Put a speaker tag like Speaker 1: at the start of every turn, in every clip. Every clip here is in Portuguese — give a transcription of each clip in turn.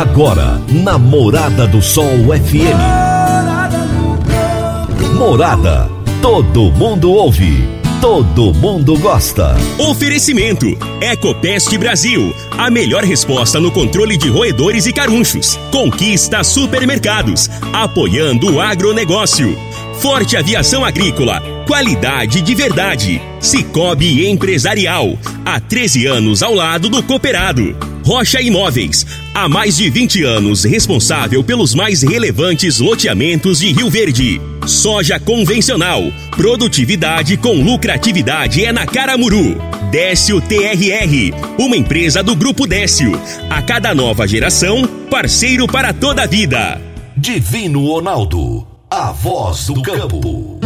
Speaker 1: Agora, na Morada do Sol FM. Morada. Todo mundo ouve. Todo mundo gosta.
Speaker 2: Oferecimento: Ecopest Brasil. A melhor resposta no controle de roedores e carunchos. Conquista supermercados. Apoiando o agronegócio. Forte Aviação Agrícola. Qualidade de verdade. Cicobi Empresarial. Há 13 anos ao lado do cooperado. Rocha Imóveis. Há mais de 20 anos responsável pelos mais relevantes loteamentos de Rio Verde. Soja convencional. Produtividade com lucratividade é na Caramuru. Décio TRR. Uma empresa do Grupo Décio. A cada nova geração, parceiro para toda a vida.
Speaker 1: Divino Ronaldo. A voz do campo.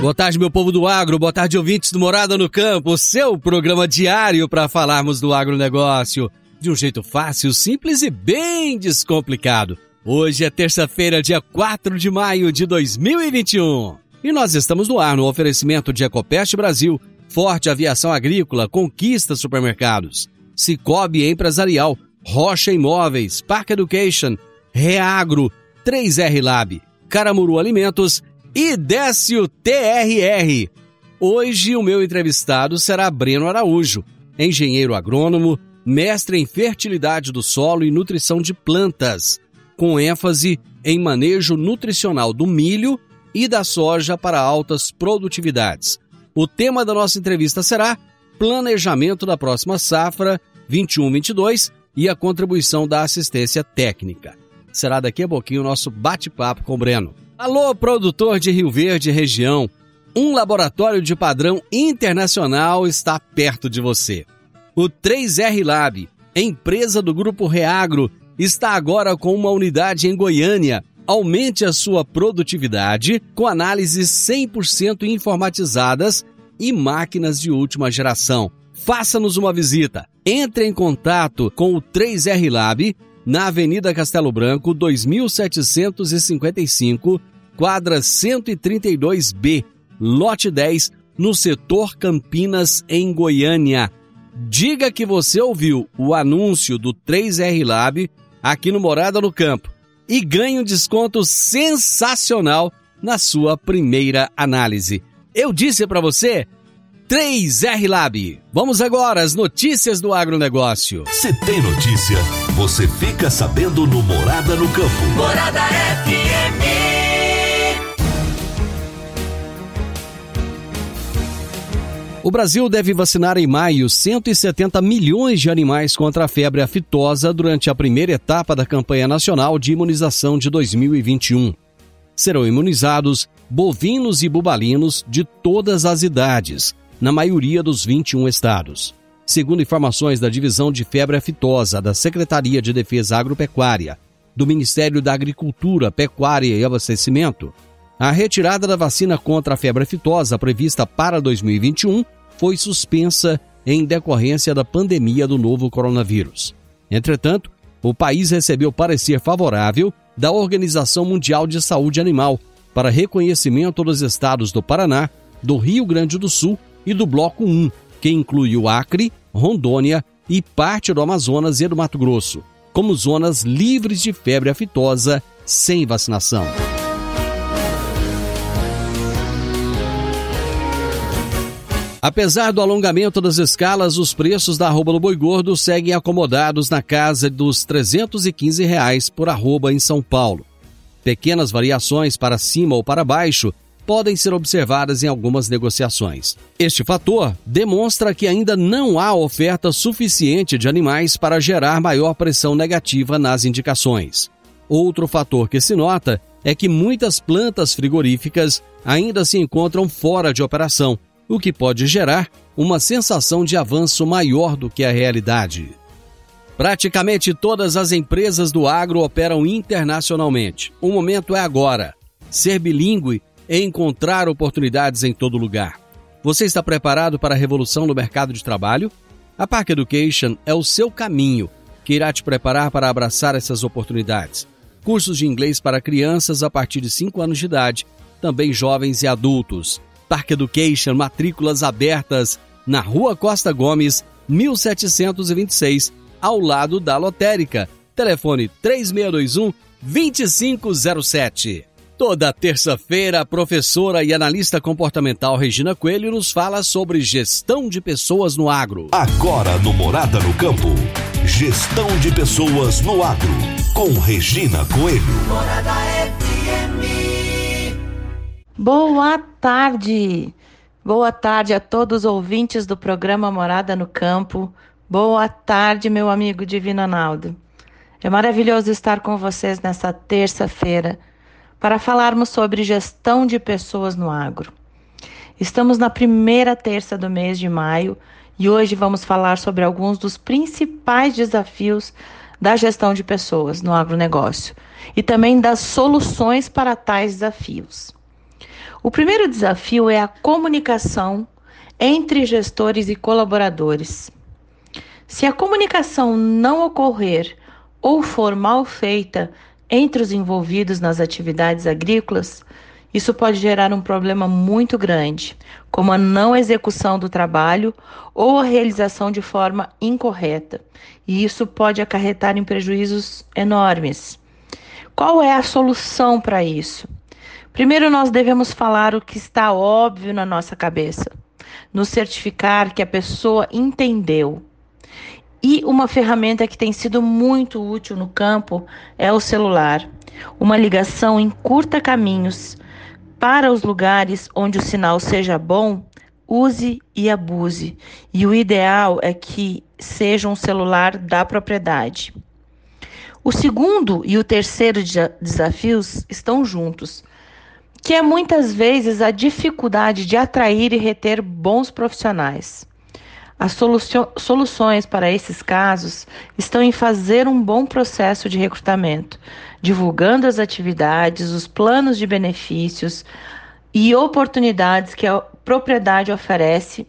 Speaker 3: Boa tarde, meu povo do agro, boa tarde, ouvintes do Morada no Campo, seu programa diário para falarmos do agronegócio de um jeito fácil, simples e bem descomplicado. Hoje é terça-feira, dia 4 de maio de 2021. E nós estamos no ar no oferecimento de Ecopest Brasil, Forte Aviação Agrícola, Conquista Supermercados, Cicobi Empresarial, Rocha Imóveis, Park Education, Reagro, 3R Lab, Caramuru Alimentos e Décio TRR. Hoje o meu entrevistado será Breno Araújo, engenheiro agrônomo, mestre em fertilidade do solo e nutrição de plantas, com ênfase em manejo nutricional do milho e da soja para altas produtividades. O tema da nossa entrevista será Planejamento da próxima safra 21-22 e a contribuição da assistência técnica. Será daqui a pouquinho o nosso bate-papo com o Breno. Alô, produtor de Rio Verde região. Um laboratório de padrão internacional está perto de você. O 3R Lab, empresa do Grupo Reagro, está agora com uma unidade em Goiânia. Aumente a sua produtividade com análises 100% informatizadas e máquinas de última geração. Faça-nos uma visita. Entre em contato com o 3R Lab na Avenida Castelo Branco, 2755, quadra 132B, lote 10, no setor Campinas, em Goiânia. Diga que você ouviu o anúncio do 3R Lab aqui no Morada no Campo e ganhe um desconto sensacional na sua primeira análise. Eu disse para você 3R Lab. Vamos agora às notícias do agronegócio.
Speaker 1: Se tem notícia, você fica sabendo no Morada no Campo.
Speaker 4: Morada FM.
Speaker 3: O Brasil deve vacinar em maio 170 milhões de animais contra a febre aftosa durante a primeira etapa da campanha nacional de imunização de 2021. Serão imunizados bovinos e bubalinos de todas as idades, na maioria dos 21 estados. Segundo informações da Divisão de Febre Aftosa da Secretaria de Defesa Agropecuária, do Ministério da Agricultura, Pecuária e Abastecimento, a retirada da vacina contra a febre aftosa prevista para 2021 foi suspensa em decorrência da pandemia do novo coronavírus. Entretanto, o país recebeu parecer favorável da Organização Mundial de Saúde Animal para reconhecimento dos estados do Paraná, do Rio Grande do Sul e do Bloco 1, que inclui o Acre, Rondônia e parte do Amazonas e do Mato Grosso, como zonas livres de febre aftosa sem vacinação. Apesar do alongamento das escalas, os preços da arroba do boi gordo seguem acomodados na casa dos 315 reais por arroba em São Paulo. Pequenas variações para cima ou para baixo podem ser observadas em algumas negociações. Este fator demonstra que ainda não há oferta suficiente de animais para gerar maior pressão negativa nas indicações. Outro fator que se nota é que muitas plantas frigoríficas ainda se encontram fora de operação o que pode gerar uma sensação de avanço maior do que a realidade. Praticamente todas as empresas do agro operam internacionalmente. O momento é agora. Ser bilíngue é encontrar oportunidades em todo lugar. Você está preparado para a revolução no mercado de trabalho? A Park Education é o seu caminho que irá te preparar para abraçar essas oportunidades. Cursos de inglês para crianças a partir de 5 anos de idade, também jovens e adultos Park Education, matrículas abertas na Rua Costa Gomes, 1726, ao lado da lotérica. Telefone 3621 2507. Toda terça-feira, a professora e analista comportamental Regina Coelho nos fala sobre gestão de pessoas no agro.
Speaker 1: Agora no Morada no Campo, gestão de pessoas no agro, com Regina Coelho.
Speaker 4: Morada FM.
Speaker 5: Boa tarde! Boa tarde a todos os ouvintes do programa Morada no Campo. Boa tarde, meu amigo Divino Analdo. É maravilhoso estar com vocês nesta terça-feira para falarmos sobre gestão de pessoas no agro. Estamos na primeira terça do mês de maio e hoje vamos falar sobre alguns dos principais desafios da gestão de pessoas no agronegócio e também das soluções para tais desafios. O primeiro desafio é a comunicação entre gestores e colaboradores. Se a comunicação não ocorrer ou for mal feita entre os envolvidos nas atividades agrícolas, isso pode gerar um problema muito grande, como a não execução do trabalho ou a realização de forma incorreta, e isso pode acarretar em prejuízos enormes. Qual é a solução para isso? Primeiro, nós devemos falar o que está óbvio na nossa cabeça, nos certificar que a pessoa entendeu e uma ferramenta que tem sido muito útil no campo é o celular. Uma ligação em curta caminhos para os lugares onde o sinal seja bom, use e abuse. E o ideal é que seja um celular da propriedade. O segundo e o terceiro desafios estão juntos, que é muitas vezes a dificuldade de atrair e reter bons profissionais. As soluções para esses casos estão em fazer um bom processo de recrutamento, divulgando as atividades, os planos de benefícios e oportunidades que a propriedade oferece.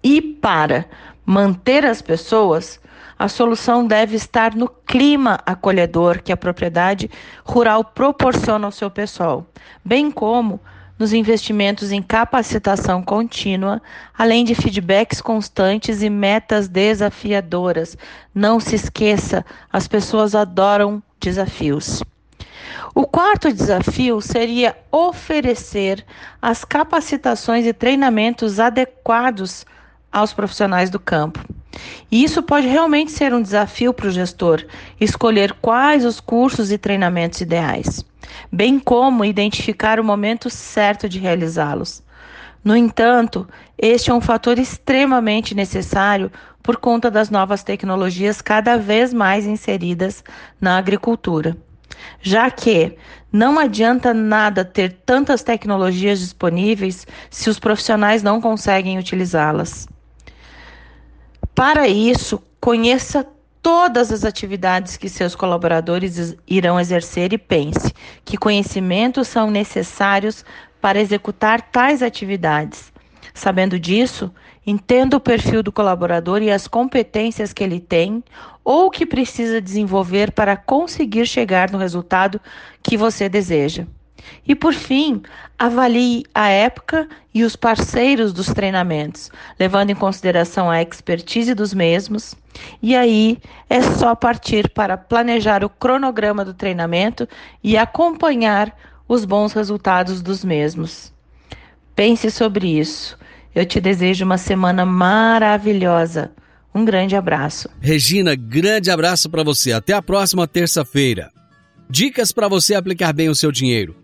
Speaker 5: E para manter as pessoas, a solução deve estar no clima acolhedor que a propriedade rural proporciona ao seu pessoal, bem como nos investimentos em capacitação contínua, além de feedbacks constantes e metas desafiadoras. Não se esqueça, as pessoas adoram desafios. O quarto desafio seria oferecer as capacitações e treinamentos adequados aos profissionais do campo. E isso pode realmente ser um desafio para o gestor, escolher quais os cursos e treinamentos ideais bem como identificar o momento certo de realizá-los. No entanto, este é um fator extremamente necessário por conta das novas tecnologias cada vez mais inseridas na agricultura. Já que não adianta nada ter tantas tecnologias disponíveis se os profissionais não conseguem utilizá-las. Para isso, conheça todas as atividades que seus colaboradores irão exercer e pense que conhecimentos são necessários para executar tais atividades. Sabendo disso, entenda o perfil do colaborador e as competências que ele tem ou que precisa desenvolver para conseguir chegar no resultado que você deseja. E por fim, avalie a época e os parceiros dos treinamentos, levando em consideração a expertise dos mesmos. E aí é só partir para planejar o cronograma do treinamento e acompanhar os bons resultados dos mesmos. Pense sobre isso. Eu te desejo uma semana maravilhosa. Um grande abraço.
Speaker 3: Regina, grande abraço para você. Até a próxima terça-feira. Dicas para você aplicar bem o seu dinheiro.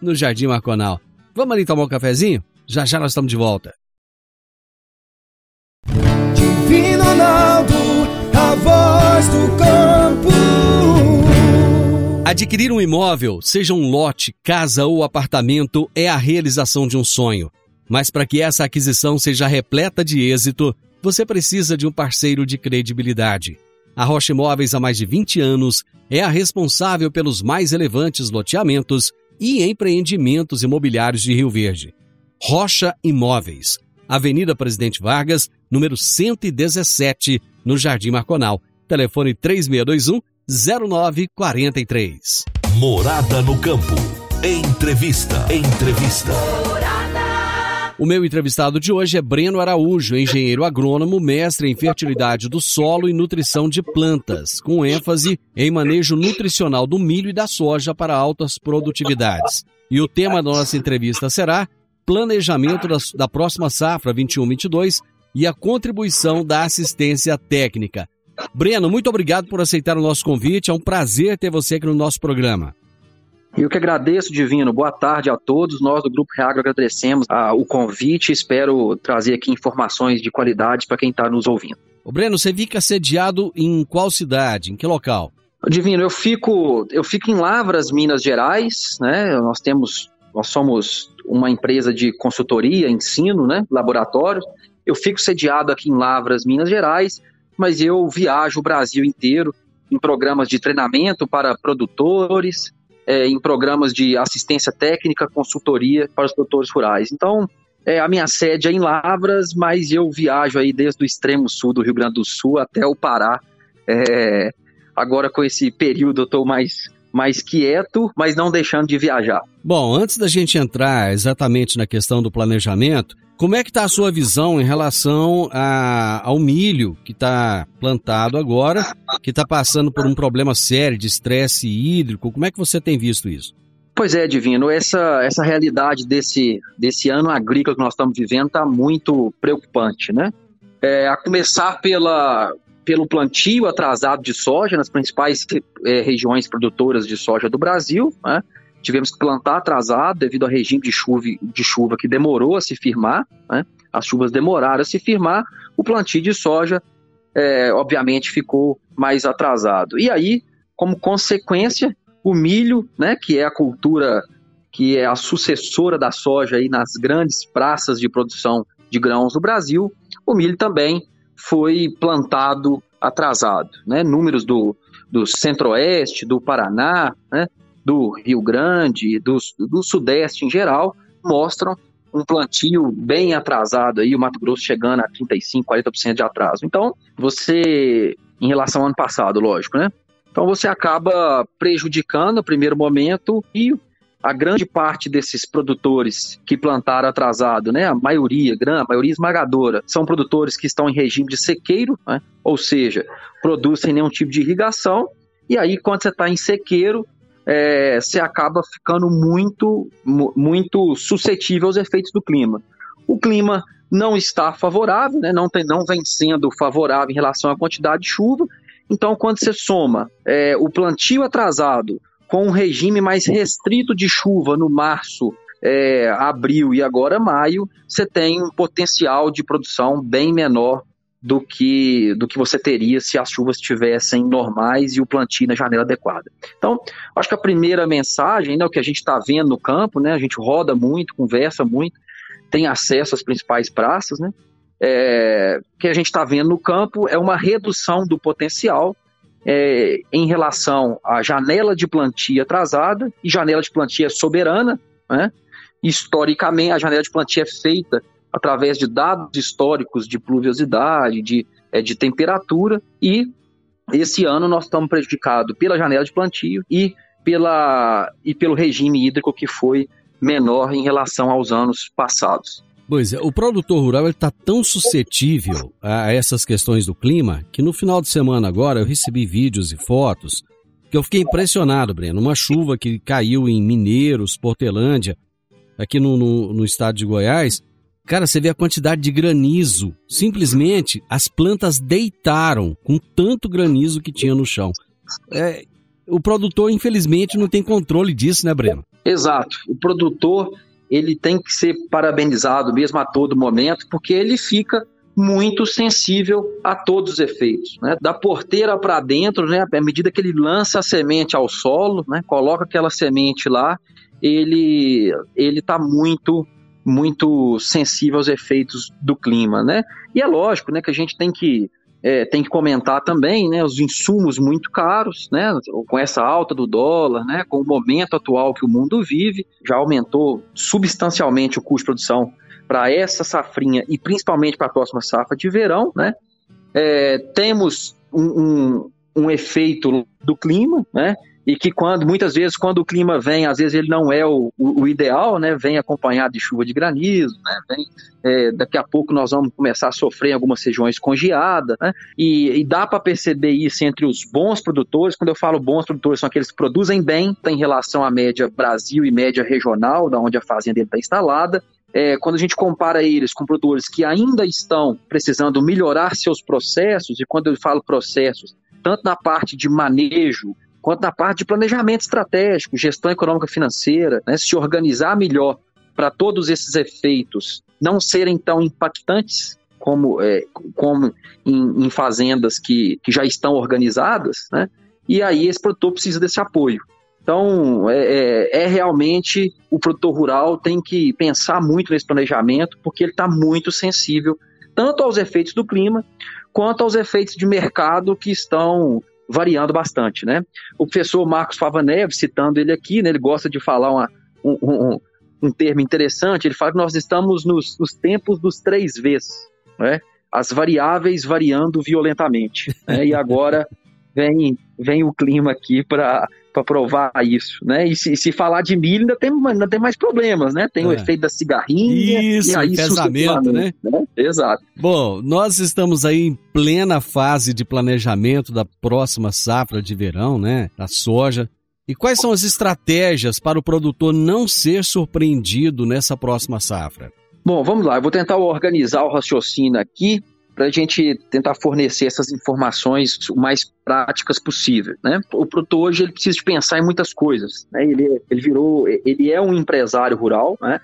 Speaker 3: no Jardim Marconal. Vamos ali tomar um cafezinho? Já já nós estamos de volta.
Speaker 6: Divino Ronaldo, a voz do campo.
Speaker 3: Adquirir um imóvel, seja um lote, casa ou apartamento, é a realização de um sonho. Mas para que essa aquisição seja repleta de êxito, você precisa de um parceiro de credibilidade. A Rocha Imóveis há mais de 20 anos é a responsável pelos mais relevantes loteamentos e empreendimentos imobiliários de Rio Verde. Rocha Imóveis, Avenida Presidente Vargas, número 117, no Jardim Marconal. Telefone 3621 0943.
Speaker 1: Morada no campo. Entrevista. Entrevista.
Speaker 3: O meu entrevistado de hoje é Breno Araújo, engenheiro agrônomo, mestre em fertilidade do solo e nutrição de plantas, com ênfase em manejo nutricional do milho e da soja para altas produtividades. E o tema da nossa entrevista será planejamento da, da próxima safra 21-22 e a contribuição da assistência técnica. Breno, muito obrigado por aceitar o nosso convite. É um prazer ter você aqui no nosso programa.
Speaker 7: Eu que agradeço, Divino. Boa tarde a todos. Nós do Grupo Reagro agradecemos ah, o convite. Espero trazer aqui informações de qualidade para quem está nos ouvindo.
Speaker 3: O Breno, você fica sediado em qual cidade? Em que local?
Speaker 7: Divino, eu fico, eu fico em Lavras, Minas Gerais, né? Nós temos, nós somos uma empresa de consultoria, ensino, né? Laboratórios. Eu fico sediado aqui em Lavras, Minas Gerais, mas eu viajo o Brasil inteiro em programas de treinamento para produtores, é, em programas de assistência técnica, consultoria para os produtores rurais. Então, é, a minha sede é em Lavras, mas eu viajo aí desde o extremo sul do Rio Grande do Sul até o Pará. É, agora com esse período eu estou mais mais quieto, mas não deixando de viajar.
Speaker 3: Bom, antes da gente entrar exatamente na questão do planejamento, como é que está a sua visão em relação a, ao milho que está plantado agora, que está passando por um problema sério de estresse hídrico? Como é que você tem visto isso?
Speaker 7: Pois é, Divino, essa, essa realidade desse, desse ano agrícola que nós estamos vivendo está muito preocupante, né? É, a começar pela, pelo plantio atrasado de soja nas principais é, regiões produtoras de soja do Brasil, né? tivemos que plantar atrasado devido ao regime de chuva, de chuva que demorou a se firmar, né? as chuvas demoraram a se firmar, o plantio de soja, é, obviamente, ficou mais atrasado. E aí, como consequência, o milho, né, que é a cultura que é a sucessora da soja aí nas grandes praças de produção de grãos do Brasil, o milho também foi plantado atrasado. Né? Números do, do centro-oeste, do Paraná, né? do Rio Grande, do, do Sudeste em geral, mostram um plantio bem atrasado aí, o Mato Grosso chegando a 35, 40% de atraso. Então, você, em relação ao ano passado, lógico, né? Então você acaba prejudicando no primeiro momento e a grande parte desses produtores que plantaram atrasado, né, a maioria, a maioria esmagadora, são produtores que estão em regime de sequeiro, né, ou seja, produzem nenhum tipo de irrigação, e aí quando você está em sequeiro, é, você acaba ficando muito, muito suscetível aos efeitos do clima. O clima não está favorável, né? não, tem, não vem sendo favorável em relação à quantidade de chuva. Então, quando você soma é, o plantio atrasado com um regime mais restrito de chuva no março, é, abril e agora maio, você tem um potencial de produção bem menor do que, do que você teria se as chuvas estivessem normais e o plantio na janela adequada. Então, acho que a primeira mensagem, né, o que a gente está vendo no campo, né, a gente roda muito, conversa muito, tem acesso às principais praças, né, é, que a gente está vendo no campo é uma redução do potencial é, em relação à janela de plantio atrasada e janela de plantio soberana. Né? Historicamente, a janela de plantio é feita através de dados históricos de pluviosidade, de, é, de temperatura, e esse ano nós estamos prejudicados pela janela de plantio e, pela, e pelo regime hídrico que foi menor em relação aos anos passados.
Speaker 3: Pois é, o produtor rural está tão suscetível a essas questões do clima que no final de semana agora eu recebi vídeos e fotos que eu fiquei impressionado, Breno. Uma chuva que caiu em Mineiros, Portelândia, aqui no, no, no estado de Goiás, Cara, você vê a quantidade de granizo. Simplesmente as plantas deitaram com tanto granizo que tinha no chão. É, o produtor, infelizmente, não tem controle disso, né, Breno?
Speaker 7: Exato. O produtor ele tem que ser parabenizado mesmo a todo momento, porque ele fica muito sensível a todos os efeitos. Né? Da porteira para dentro, né, à medida que ele lança a semente ao solo, né, coloca aquela semente lá, ele ele está muito muito sensível aos efeitos do clima, né? E é lógico, né, que a gente tem que é, tem que comentar também, né, os insumos muito caros, né, com essa alta do dólar, né, com o momento atual que o mundo vive, já aumentou substancialmente o custo de produção para essa safrinha e principalmente para a próxima safra de verão, né. É, temos um, um, um efeito do clima, né, e que quando muitas vezes quando o clima vem, às vezes ele não é o, o, o ideal, né? Vem acompanhado de chuva de granizo, né? Vem, é, daqui a pouco nós vamos começar a sofrer em algumas regiões com geada, né? E, e dá para perceber isso entre os bons produtores. Quando eu falo bons produtores, são aqueles que produzem bem, em relação à média Brasil e média regional, da onde a fazenda está instalada. É, quando a gente compara eles com produtores que ainda estão precisando melhorar seus processos, e quando eu falo processos, tanto na parte de manejo, quanto na parte de planejamento estratégico, gestão econômica financeira, né, se organizar melhor para todos esses efeitos não serem tão impactantes como, é, como em, em, fazendas que, que já estão organizadas, né? E aí esse produtor precisa desse apoio. Então, é, é, é, realmente o produtor rural tem que pensar muito nesse planejamento, porque ele está muito sensível tanto aos efeitos do clima quanto aos efeitos de mercado que estão variando bastante, né? O professor Marcos Fava Neves, citando ele aqui, né, ele gosta de falar uma, um, um, um, termo interessante, ele fala que nós estamos nos, nos tempos dos três Vs, né? As variáveis variando violentamente, né? E agora vem, vem o clima aqui para provar isso, né? E se, se, falar de milho, ainda tem, ainda tem mais problemas, né? Tem é. o efeito da cigarrinha.
Speaker 3: Isso, e aí pesamento, né? né?
Speaker 7: Exato.
Speaker 3: Bom, nós estamos aí em plena fase de planejamento da próxima safra de verão, né? Da soja. E quais são as estratégias para o produtor não ser surpreendido nessa próxima safra?
Speaker 7: Bom, vamos lá, eu vou tentar organizar o raciocínio aqui para a gente tentar fornecer essas informações o mais práticas possível, né? O produtor hoje ele precisa de pensar em muitas coisas, né? Ele, ele virou, ele é um empresário rural, né?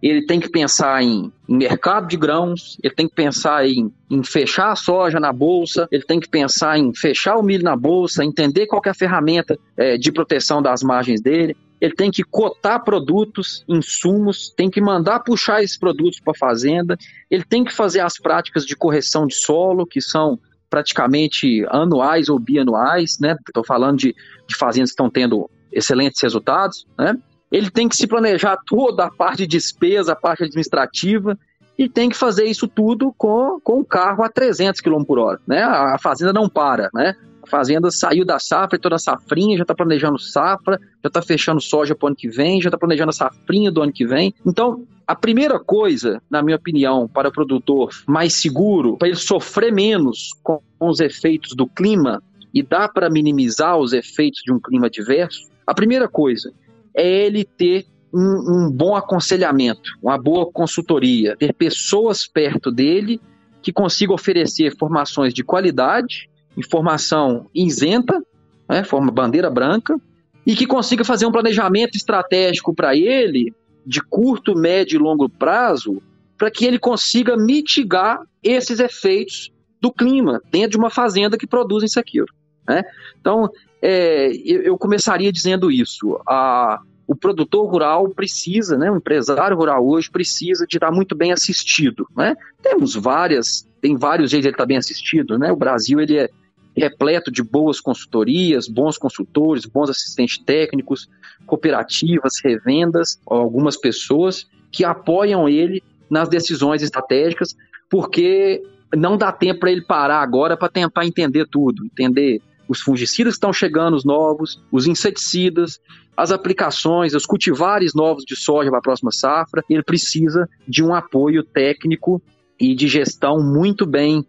Speaker 7: Ele tem que pensar em, em mercado de grãos, ele tem que pensar em, em, fechar a soja na bolsa, ele tem que pensar em fechar o milho na bolsa, entender qual é a ferramenta é, de proteção das margens dele, ele tem que cotar produtos, insumos, tem que mandar puxar esses produtos para a fazenda, ele tem que fazer as práticas de correção de solo, que são praticamente anuais ou bianuais, né? Estou falando de, de fazendas que estão tendo excelentes resultados, né? Ele tem que se planejar toda a parte de despesa, a parte administrativa, e tem que fazer isso tudo com, com o carro a 300 km por hora, né? A fazenda não para, né? Fazenda saiu da safra, toda a safrinha, já está planejando safra, já está fechando soja para o ano que vem, já está planejando a safrinha do ano que vem. Então, a primeira coisa, na minha opinião, para o produtor mais seguro, para ele sofrer menos com os efeitos do clima e dá para minimizar os efeitos de um clima adverso, a primeira coisa é ele ter um, um bom aconselhamento, uma boa consultoria, ter pessoas perto dele que consigam oferecer formações de qualidade informação isenta, né, forma bandeira branca, e que consiga fazer um planejamento estratégico para ele, de curto, médio e longo prazo, para que ele consiga mitigar esses efeitos do clima dentro de uma fazenda que produz isso aqui. Né? Então, é, eu começaria dizendo isso. A, o produtor rural precisa, né, o empresário rural hoje precisa de estar muito bem assistido. Né? Temos várias, tem vários jeitos de ele estar bem assistido. Né? O Brasil ele é, repleto de boas consultorias, bons consultores, bons assistentes técnicos, cooperativas, revendas, algumas pessoas que apoiam ele nas decisões estratégicas, porque não dá tempo para ele parar agora para tentar entender tudo, entender os fungicidas que estão chegando, os novos, os inseticidas, as aplicações, os cultivares novos de soja para a próxima safra. Ele precisa de um apoio técnico e de gestão muito bem,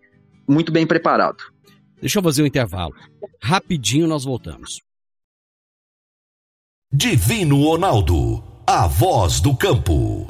Speaker 7: muito bem preparado.
Speaker 3: Deixa eu fazer um intervalo. Rapidinho nós voltamos.
Speaker 1: Divino Ronaldo, a voz do campo.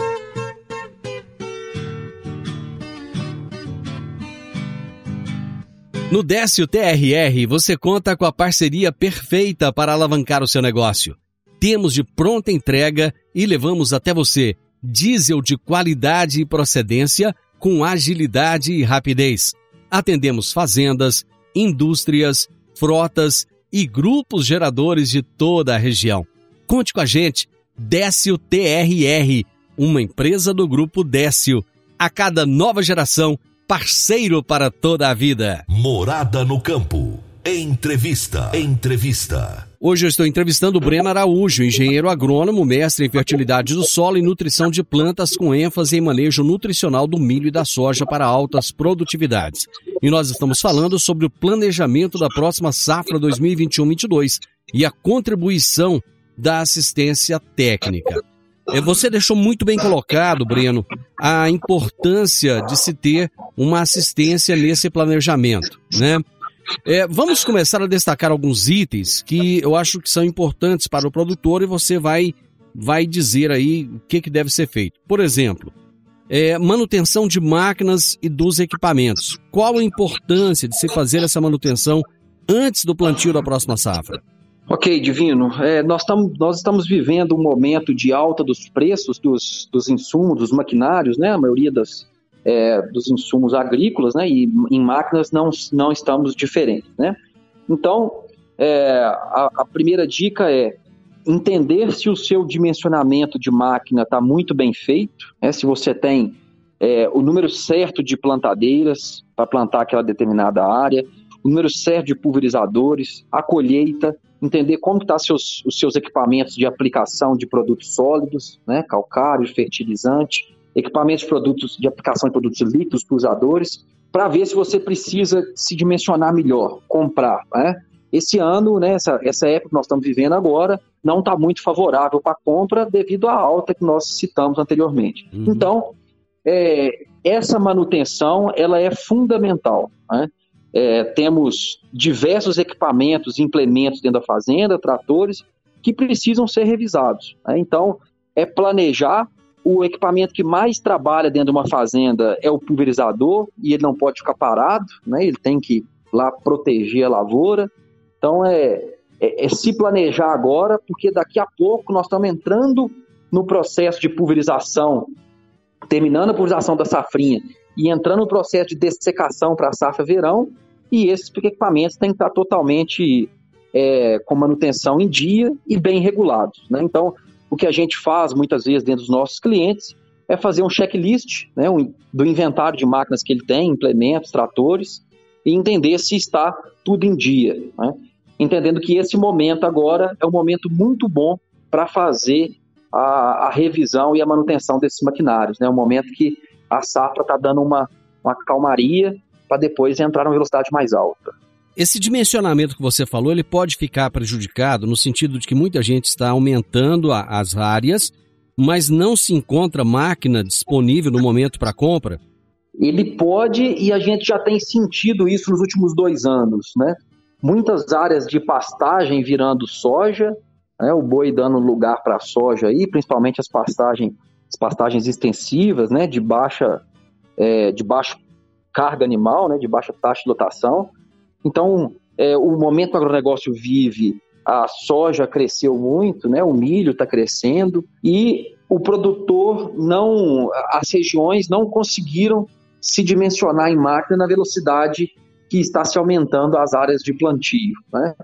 Speaker 3: No Décio TRR, você conta com a parceria perfeita para alavancar o seu negócio. Temos de pronta entrega e levamos até você diesel de qualidade e procedência com agilidade e rapidez. Atendemos fazendas, indústrias, frotas e grupos geradores de toda a região. Conte com a gente, Décio TRR, uma empresa do grupo Décio. A cada nova geração, parceiro para toda a vida.
Speaker 1: Morada no campo. Entrevista. Entrevista.
Speaker 3: Hoje eu estou entrevistando o Breno Araújo, engenheiro agrônomo, mestre em fertilidade do solo e nutrição de plantas com ênfase em manejo nutricional do milho e da soja para altas produtividades. E nós estamos falando sobre o planejamento da próxima safra 2021-22 e a contribuição da assistência técnica. É, você deixou muito bem colocado, Breno, a importância de se ter uma assistência nesse planejamento, né? É, vamos começar a destacar alguns itens que eu acho que são importantes para o produtor e você vai, vai dizer aí o que, que deve ser feito. Por exemplo, é, manutenção de máquinas e dos equipamentos. Qual a importância de se fazer essa manutenção antes do plantio da próxima safra?
Speaker 7: Ok, Divino. É, nós, tam, nós estamos vivendo um momento de alta dos preços dos, dos insumos, dos maquinários, né? A maioria das, é, dos insumos agrícolas, né? E em máquinas não, não estamos diferentes, né? Então, é, a, a, primeira dica é entender se o seu dimensionamento de máquina está muito bem feito, né? se você tem é, o número certo de plantadeiras para plantar aquela determinada área, o número certo de pulverizadores, a colheita, entender como estão tá seus, os seus equipamentos de aplicação de produtos sólidos, né? calcário, fertilizante, equipamentos de produtos de aplicação de produtos líquidos para usadores, para ver se você precisa se dimensionar melhor, comprar. Né? Esse ano, né, essa, essa época que nós estamos vivendo agora, não está muito favorável para compra devido à alta que nós citamos anteriormente. Uhum. Então, é, essa manutenção ela é fundamental. Né? É, temos diversos equipamentos, implementos dentro da fazenda, tratores, que precisam ser revisados. Né? Então, é planejar o equipamento que mais trabalha dentro de uma fazenda é o pulverizador e ele não pode ficar parado, né? Ele tem que lá proteger a lavoura. Então é, é, é se planejar agora, porque daqui a pouco nós estamos entrando no processo de pulverização, terminando a pulverização da safrinha e entrando no processo de dessecação para a safra verão. E esses equipamentos têm que estar totalmente é, com manutenção em dia e bem regulados. Né? Então, o que a gente faz muitas vezes dentro dos nossos clientes é fazer um checklist né, um, do inventário de máquinas que ele tem, implementos, tratores, e entender se está tudo em dia. Né? Entendendo que esse momento agora é um momento muito bom para fazer a, a, revisão e a manutenção desses maquinários. É né? um momento que a safra está dando uma, uma calmaria para depois entrar numa velocidade mais alta.
Speaker 3: Esse dimensionamento que você falou, ele pode ficar prejudicado no sentido de que muita gente está aumentando a, as áreas, mas não se encontra máquina disponível no momento para compra?
Speaker 7: Ele pode e a gente já tem sentido isso nos últimos dois anos, né? Muitas áreas de pastagem virando soja, né? o boi dando lugar para a soja aí, principalmente as pastagens, as pastagens extensivas, né? De baixa, é, de baixa carga animal, né? De baixa taxa de lotação. Então, é, o momento que o agronegócio vive, a soja cresceu muito, né? o milho está crescendo e o produtor não, as regiões não conseguiram se dimensionar em máquina na velocidade que está se aumentando as áreas de plantio. Né?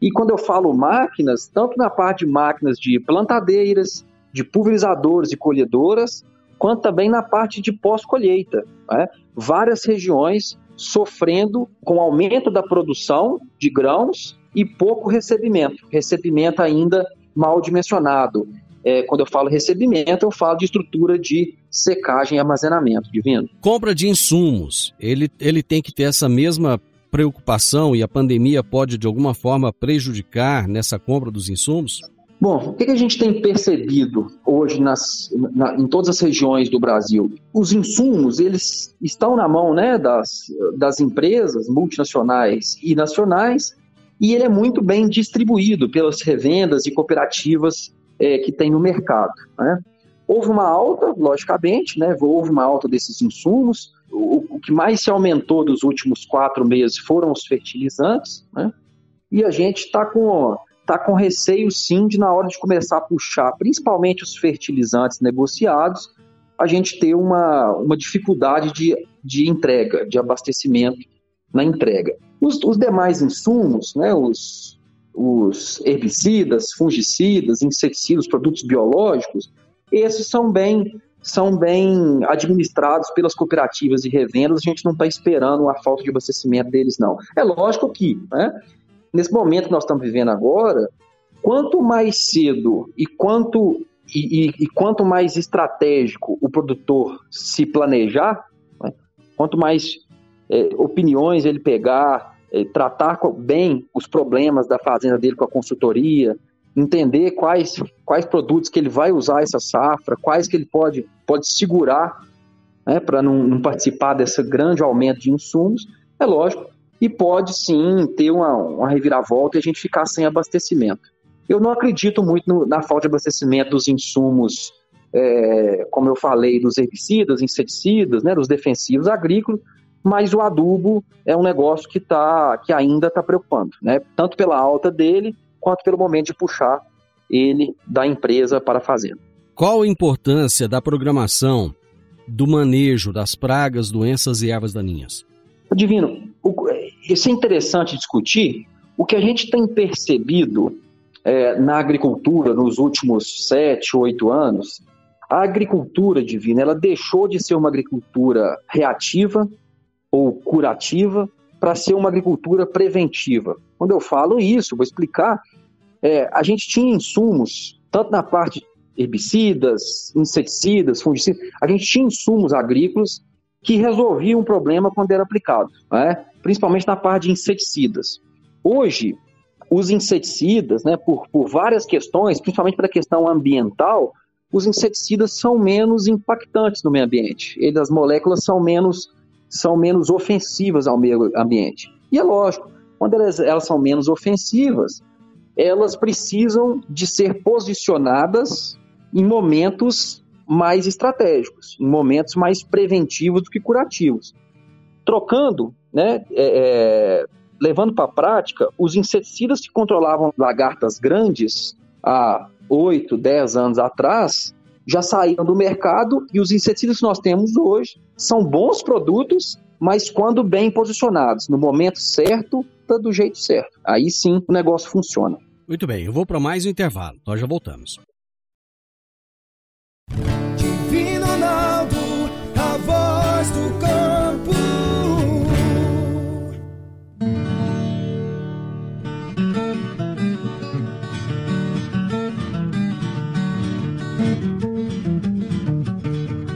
Speaker 7: E quando eu falo máquinas, tanto na parte de máquinas de plantadeiras, de pulverizadores e colhedoras, quanto também na parte de pós-colheita. Né? Várias regiões sofrendo com aumento da produção de grãos e pouco recebimento, recebimento ainda mal dimensionado. É, quando eu falo recebimento, eu falo de estrutura de secagem e armazenamento, divino.
Speaker 3: Compra de insumos, ele, ele tem que ter essa mesma preocupação e a pandemia pode de alguma forma prejudicar nessa compra dos insumos?
Speaker 7: Bom, o que a gente tem percebido hoje nas, na, em todas as regiões do Brasil? Os insumos, eles estão na mão né, das, das empresas multinacionais e nacionais e ele é muito bem distribuído pelas revendas e cooperativas é, que tem no mercado. Né? Houve uma alta, logicamente, né, houve uma alta desses insumos. O, o que mais se aumentou dos últimos quatro meses foram os fertilizantes, né? e a gente está com está com receio sim de na hora de começar a puxar, principalmente os fertilizantes negociados, a gente ter uma, uma dificuldade de, de entrega, de abastecimento na entrega. Os, os demais insumos, né, os, os herbicidas, fungicidas, inseticidas, produtos biológicos, esses são bem são bem administrados pelas cooperativas de revendas, a gente não está esperando a falta de abastecimento deles, não. É lógico que, né, nesse momento que nós estamos vivendo agora, quanto mais cedo e quanto, e, e, e quanto mais estratégico o produtor se planejar, né, quanto mais é, opiniões ele pegar, tratar bem os problemas da fazenda dele com a consultoria, entender quais, quais produtos que ele vai usar essa safra, quais que ele pode, pode segurar né, para não, não, participar desse grande aumento de insumos, é lógico, e pode sim ter uma, uma reviravolta e a gente ficar sem abastecimento. Eu não acredito muito no, na falta de abastecimento dos insumos, é, como eu falei, dos herbicidas, inseticidas, né, dos defensivos agrícolas, mas o adubo é um negócio que, tá, que ainda está preocupando, né? tanto pela alta dele, quanto pelo momento de puxar ele da empresa para a fazenda.
Speaker 3: Qual a importância da programação do manejo das pragas, doenças e ervas daninhas?
Speaker 7: Divino, isso é interessante discutir. O que a gente tem percebido é, na agricultura nos últimos sete, oito anos, a agricultura divina ela deixou de ser uma agricultura reativa ou curativa para ser uma agricultura preventiva. Quando eu falo isso, vou explicar, é, a gente tinha insumos, tanto na parte herbicidas, inseticidas, fungicidas, a gente tinha insumos agrícolas que resolviam um problema quando era aplicado, né? principalmente na parte de inseticidas. Hoje, os inseticidas, né, por, por várias questões, principalmente pela questão ambiental, os inseticidas são menos impactantes no meio ambiente. Eles, as moléculas são menos são menos ofensivas ao meio ambiente. E é lógico, quando elas, elas são menos ofensivas, elas precisam de ser posicionadas em momentos mais estratégicos, em momentos mais preventivos do que curativos. Trocando, né, é, é levando para a prática, os inseticidas que controlavam lagartas grandes há 8, 10 anos atrás, já saíram do mercado e os inseticidas que nós temos hoje são bons produtos, mas quando bem posicionados, no momento certo, tá do jeito certo. Aí sim o negócio funciona.
Speaker 3: Muito bem, eu vou para mais um intervalo. Nós já voltamos.
Speaker 6: Divino Ronaldo, a voz do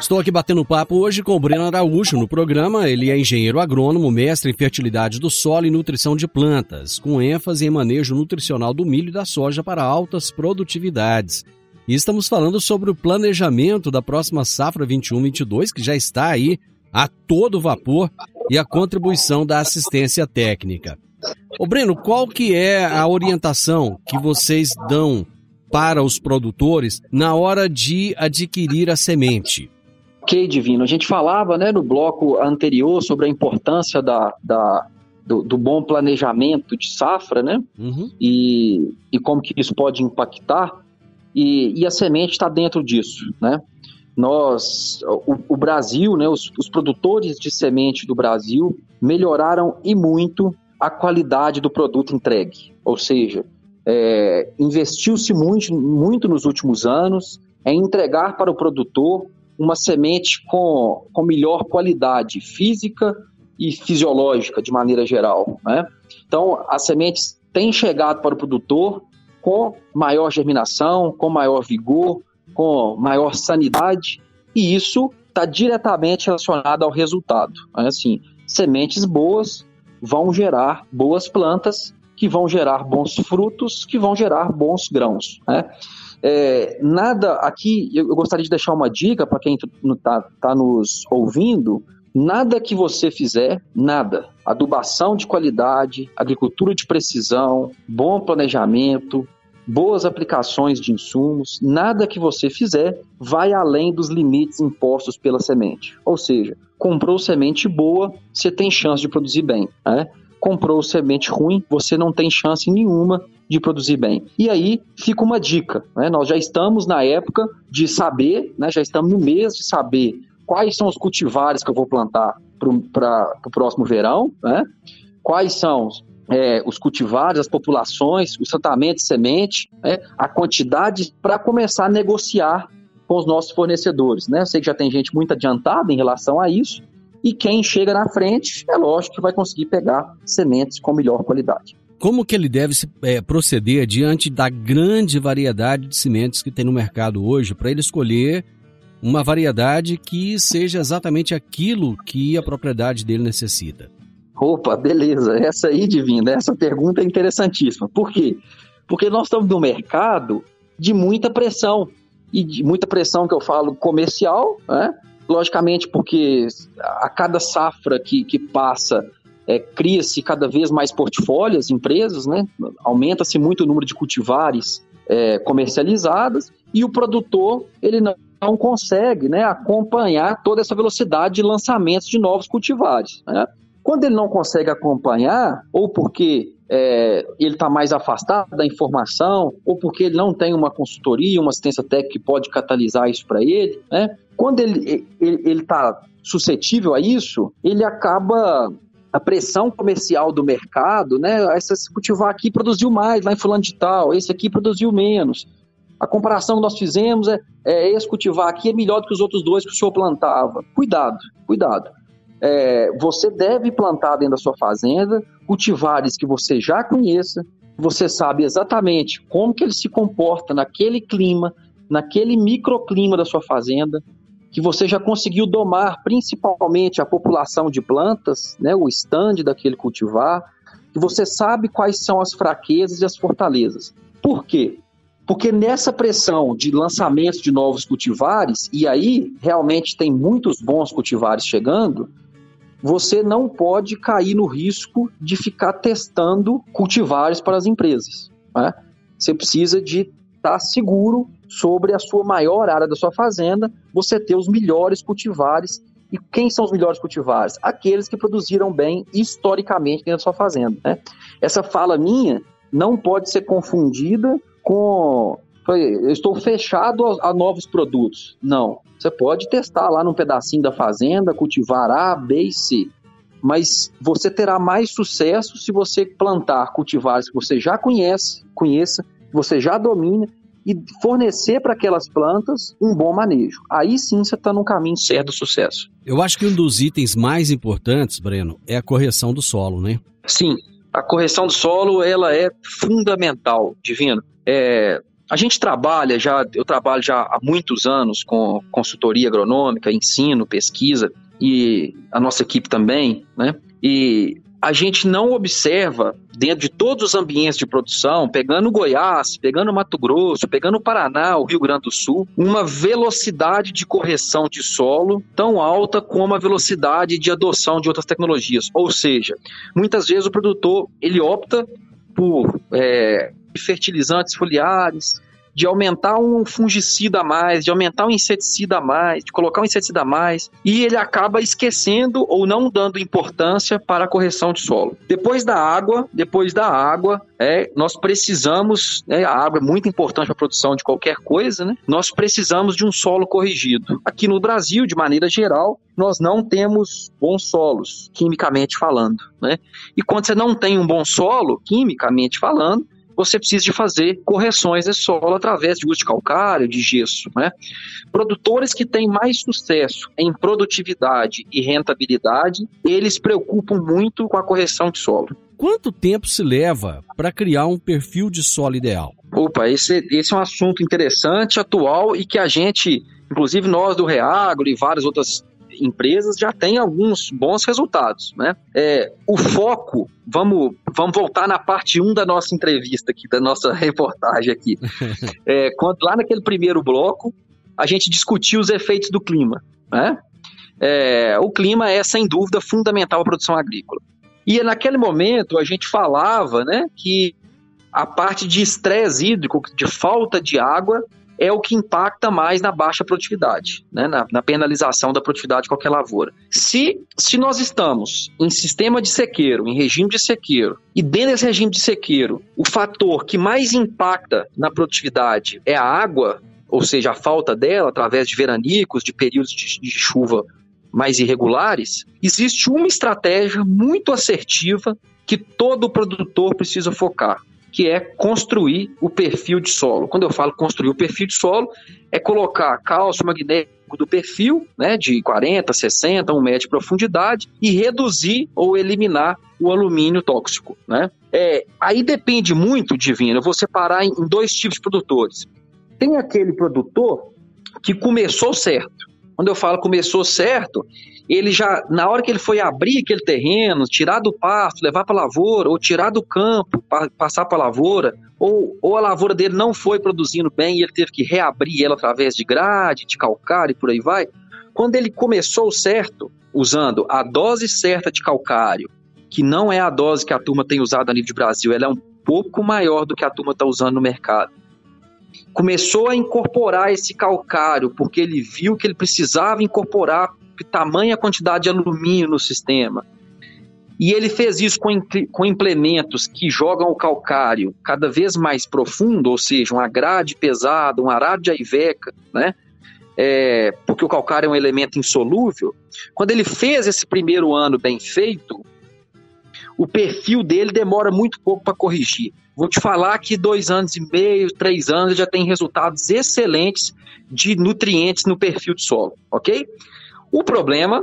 Speaker 3: Estou aqui batendo papo hoje com o Breno Araújo no programa. Ele é engenheiro agrônomo, mestre em fertilidade do solo e nutrição de plantas, com ênfase em manejo nutricional do milho e da soja para altas produtividades. E estamos falando sobre o planejamento da próxima safra 21-22, que já está aí a todo vapor, e a contribuição da assistência técnica. Ô Breno, qual que é a orientação que vocês dão para os produtores na hora de adquirir a semente?
Speaker 7: Ok, Divino. A gente falava né, no bloco anterior sobre a importância da, da do, do, bom planejamento de safra, né? Uhum. E, e como que isso pode impactar. E, e a semente está dentro disso, né? Nós, o, o Brasil, né, os, os, produtores de semente do Brasil melhoraram e muito a qualidade do produto entregue. Ou seja, é, investiu-se muito, muito nos últimos anos em entregar para o produtor uma semente com, com melhor qualidade física e fisiológica, de maneira geral. Né? Então, as sementes têm chegado para o produtor com maior germinação, com maior vigor, com maior sanidade, e isso está diretamente relacionado ao resultado. Assim, sementes boas vão gerar boas plantas, que vão gerar bons frutos, que vão gerar bons grãos. Né? É, nada aqui, eu gostaria de deixar uma dica para quem está tá nos ouvindo. Nada que você fizer, nada. Adubação de qualidade, agricultura de precisão, bom planejamento, boas aplicações de insumos, nada que você fizer vai além dos limites impostos pela semente. Ou seja, comprou semente boa, você tem chance de produzir bem. Né? Comprou semente ruim, você não tem chance nenhuma de produzir bem. E aí fica uma dica: né? nós já estamos na época de saber, né? já estamos no mês de saber quais são os cultivares que eu vou plantar para o próximo verão, né? quais são é, os cultivares, as populações, o tratamento de semente, né, a quantidade para começar a negociar com os nossos fornecedores. Né? Eu sei que já tem gente muito adiantada em relação a isso, e quem chega na frente, é lógico que vai conseguir pegar sementes com melhor qualidade.
Speaker 3: Como que ele deve se, é, proceder diante da grande variedade de sementes que tem no mercado hoje para ele escolher uma variedade que seja exatamente aquilo que a propriedade dele necessita?
Speaker 7: Opa, beleza. Essa aí, Divina, essa pergunta é interessantíssima. Por quê? Porque nós estamos no mercado de muita pressão. E de muita pressão que eu falo comercial, né? Logicamente, porque a cada safra que, que passa, é, cria-se cada vez mais portfólios, empresas, né? Aumenta-se muito o número de cultivares é, comercializadas e o produtor, ele não não consegue né, acompanhar toda essa velocidade de lançamentos de novos cultivares. Né? Quando ele não consegue acompanhar, ou porque é, ele está mais afastado da informação, ou porque ele não tem uma consultoria, uma assistência técnica que pode catalisar isso para ele, né? quando ele está suscetível a isso, ele acaba a pressão comercial do mercado, né? Esse cultivar aqui produziu mais, lá em fulano de tal, esse aqui produziu menos. A comparação que nós fizemos é, é esse cultivar aqui é melhor do que os outros dois que o senhor plantava. Cuidado, cuidado é, você deve plantar dentro da sua fazenda cultivares que você já conheça, você sabe exatamente como que ele se comporta naquele clima, naquele microclima da sua fazenda, que você já conseguiu domar principalmente a população de plantas, né, o stand daquele cultivar, que você sabe quais são as fraquezas e as fortalezas. Por quê? Porque nessa pressão de lançamento de novos cultivares, e aí realmente tem muitos bons cultivares chegando, você não pode cair no risco de ficar testando cultivares para as empresas. Né? Você precisa de estar seguro sobre a sua maior área da sua fazenda, você ter os melhores cultivares. E quem são os melhores cultivares? Aqueles que produziram bem historicamente dentro da sua fazenda. Né? Essa fala minha não pode ser confundida com eu estou fechado a, a, novos produtos. Não. Você pode testar lá num pedacinho da fazenda, cultivar A, B e C. Mas você terá mais sucesso se você plantar cultivares que você já conhece, conheça, que você já domina e fornecer para aquelas plantas um bom manejo. Aí sim você está no caminho certo do sucesso.
Speaker 3: Eu acho que um dos itens mais importantes, Breno, é a correção do solo, né?
Speaker 7: Sim, a correção do solo ela é fundamental, divino. É, a gente trabalha já, eu trabalho já há muitos anos com consultoria agronômica, ensino, pesquisa e a nossa equipe também, né? E a gente não observa dentro de todos os ambientes de produção, pegando Goiás, pegando Mato Grosso, pegando Paraná, o Rio Grande do Sul, uma velocidade de correção de solo tão alta como a velocidade de adoção de outras tecnologias. Ou seja, muitas vezes o produtor ele opta por é, fertilizantes foliares, de aumentar um fungicida a mais, de aumentar um inseticida a mais, de colocar um inseticida a mais, e ele acaba esquecendo ou não dando importância para a correção de solo. Depois da água, depois da água, é, nós precisamos, né, a água é muito importante para a produção de qualquer coisa, né? Nós precisamos de um solo corrigido. Aqui no Brasil, de maneira geral, nós não temos bons solos, quimicamente falando, né? E quando você não tem um bom solo, quimicamente falando, você precisa de fazer correções de solo através de uso de calcário, de gesso. Né? Produtores que têm mais sucesso em produtividade e rentabilidade, eles preocupam muito com a correção de solo.
Speaker 3: Quanto tempo se leva para criar um perfil de solo ideal?
Speaker 7: Opa, esse, esse é um assunto interessante, atual e que a gente, inclusive nós do Reagro e várias outras empresas já têm alguns bons resultados. Né? É, o foco, vamos, vamos voltar na parte 1 da nossa entrevista aqui, da nossa reportagem aqui. É, quando, lá naquele primeiro bloco, a gente discutiu os efeitos do clima. Né? É, o clima é, sem dúvida, fundamental à produção agrícola. E naquele momento a gente falava né, que a parte de estresse hídrico, de falta de água, é o que impacta mais na baixa produtividade, né, na, na, penalização da produtividade de qualquer lavoura. Se, se nós estamos em sistema de sequeiro, em regime de sequeiro, e dentro desse regime de sequeiro, o fator que mais impacta na produtividade é a água, ou seja, a falta dela através de veranicos, de períodos de, de chuva mais irregulares, existe uma estratégia muito assertiva que todo produtor precisa focar que é construir o perfil de solo. Quando eu falo construir o perfil de solo, é colocar cálcio magnésico do perfil, né, de 40, 60, 1 metro de profundidade, e reduzir ou eliminar o alumínio tóxico. Né? É, aí depende muito, Divino, eu vou separar em dois tipos de produtores. Tem aquele produtor que começou certo. Quando eu falo começou certo, ele já, na hora que ele foi abrir aquele terreno, tirar do pasto, levar para a lavoura, ou tirar do campo, pa, passar para a lavoura, ou, ou a lavoura dele não foi produzindo bem e ele teve que reabrir ela através de grade, de calcário e por aí vai. Quando ele começou certo, usando a dose certa de calcário, que não é a dose que a turma tem usado a nível de Brasil, ela é um pouco maior do que a turma está usando no mercado. Começou a incorporar esse calcário, porque ele viu que ele precisava incorporar tamanha quantidade de alumínio no sistema. E ele fez isso com, com implementos que jogam o calcário cada vez mais profundo, ou seja, uma grade pesada, um arado de aiveca, né? É, porque o calcário é um elemento insolúvel. Quando ele fez esse primeiro ano bem feito, o perfil dele demora muito pouco para corrigir. Vou te falar que dois anos e meio, três anos já tem resultados excelentes de nutrientes no perfil de solo, ok? O problema,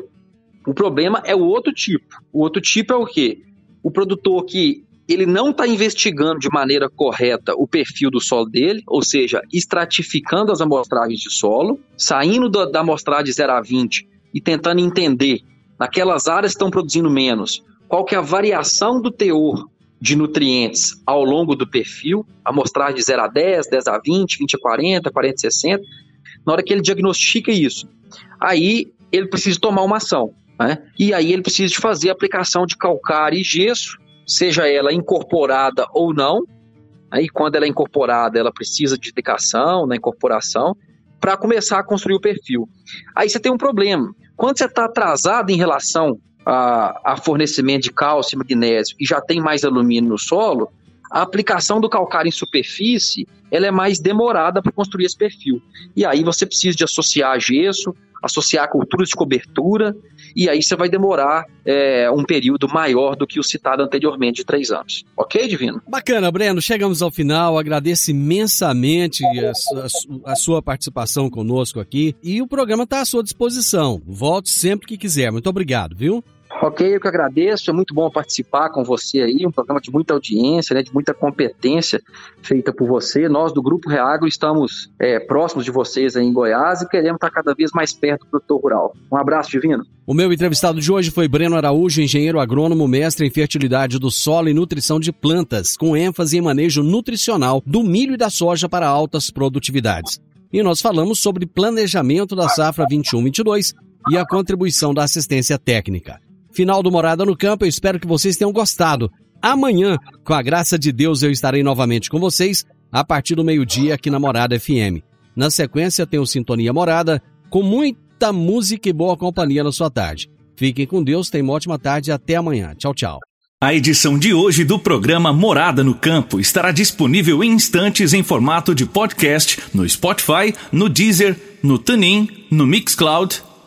Speaker 7: o problema é o outro tipo. O outro tipo é o quê? O produtor que ele não está investigando de maneira correta o perfil do solo dele, ou seja, estratificando as amostragens de solo, saindo da, amostragem 0 a 20 e tentando entender naquelas áreas que estão produzindo menos, qual que é a variação do teor de nutrientes ao longo do perfil, amostragem de 0 a 10, 10 a 20, 20 a 40, 40 a 60. Na hora que ele diagnostica isso, aí ele precisa tomar uma ação. Né? E aí ele precisa de fazer a aplicação de calcário e gesso, seja ela incorporada ou não. Aí quando ela é incorporada, ela precisa de dedicação na incorporação para começar a construir o perfil. Aí você tem um problema. Quando você está atrasado em relação a, a, fornecimento de cálcio e magnésio e já tem mais alumínio no solo, a aplicação do calcário em superfície ela é mais demorada para construir esse perfil. E aí você precisa de associar gesso, associar culturas de cobertura, e aí você vai demorar é, um período maior do que o citado anteriormente de três anos. Ok, Divino?
Speaker 3: Bacana, Breno. Chegamos ao final. Agradeço imensamente a, a, a sua participação conosco aqui. E o programa está à sua disposição. Volte sempre que quiser. Muito obrigado, viu?
Speaker 7: Ok, eu que agradeço, é muito bom participar com você aí, um programa de muita audiência, né, de muita competência feita por você. Nós do Grupo Reagro estamos é, próximos de vocês aí em Goiás e queremos estar cada vez mais perto do produtor rural. Um abraço, Divino.
Speaker 3: O meu entrevistado de hoje foi Breno Araújo, engenheiro agrônomo, mestre em fertilidade do solo e nutrição de plantas, com ênfase em manejo nutricional do milho e da soja para altas produtividades. E nós falamos sobre planejamento da safra 21-22 e a contribuição da assistência técnica final do Morada no Campo. Eu espero que vocês tenham gostado. Amanhã, com a graça de Deus, eu estarei novamente com vocês a partir do meio-dia aqui na Morada FM. Na sequência, tem o Sintonia Morada com muita música e boa companhia na sua tarde. Fiquem com Deus, tenham uma ótima tarde e até amanhã. Tchau, tchau.
Speaker 2: A edição de hoje do programa Morada no Campo estará disponível em instantes em formato de podcast no Spotify, no Deezer, no TuneIn, no Mixcloud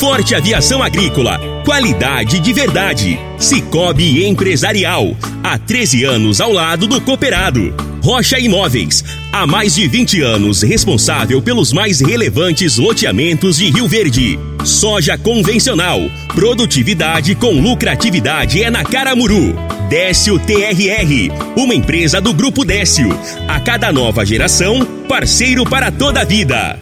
Speaker 2: Forte Aviação Agrícola Qualidade de verdade. Cicobi Empresarial. Há 13 anos ao lado do cooperado. Rocha Imóveis. Há mais de 20 anos responsável pelos mais relevantes loteamentos de Rio Verde. Soja convencional. Produtividade com lucratividade é na Caramuru. Décio TRR. Uma empresa do Grupo Décio. A cada nova geração, parceiro para toda a vida.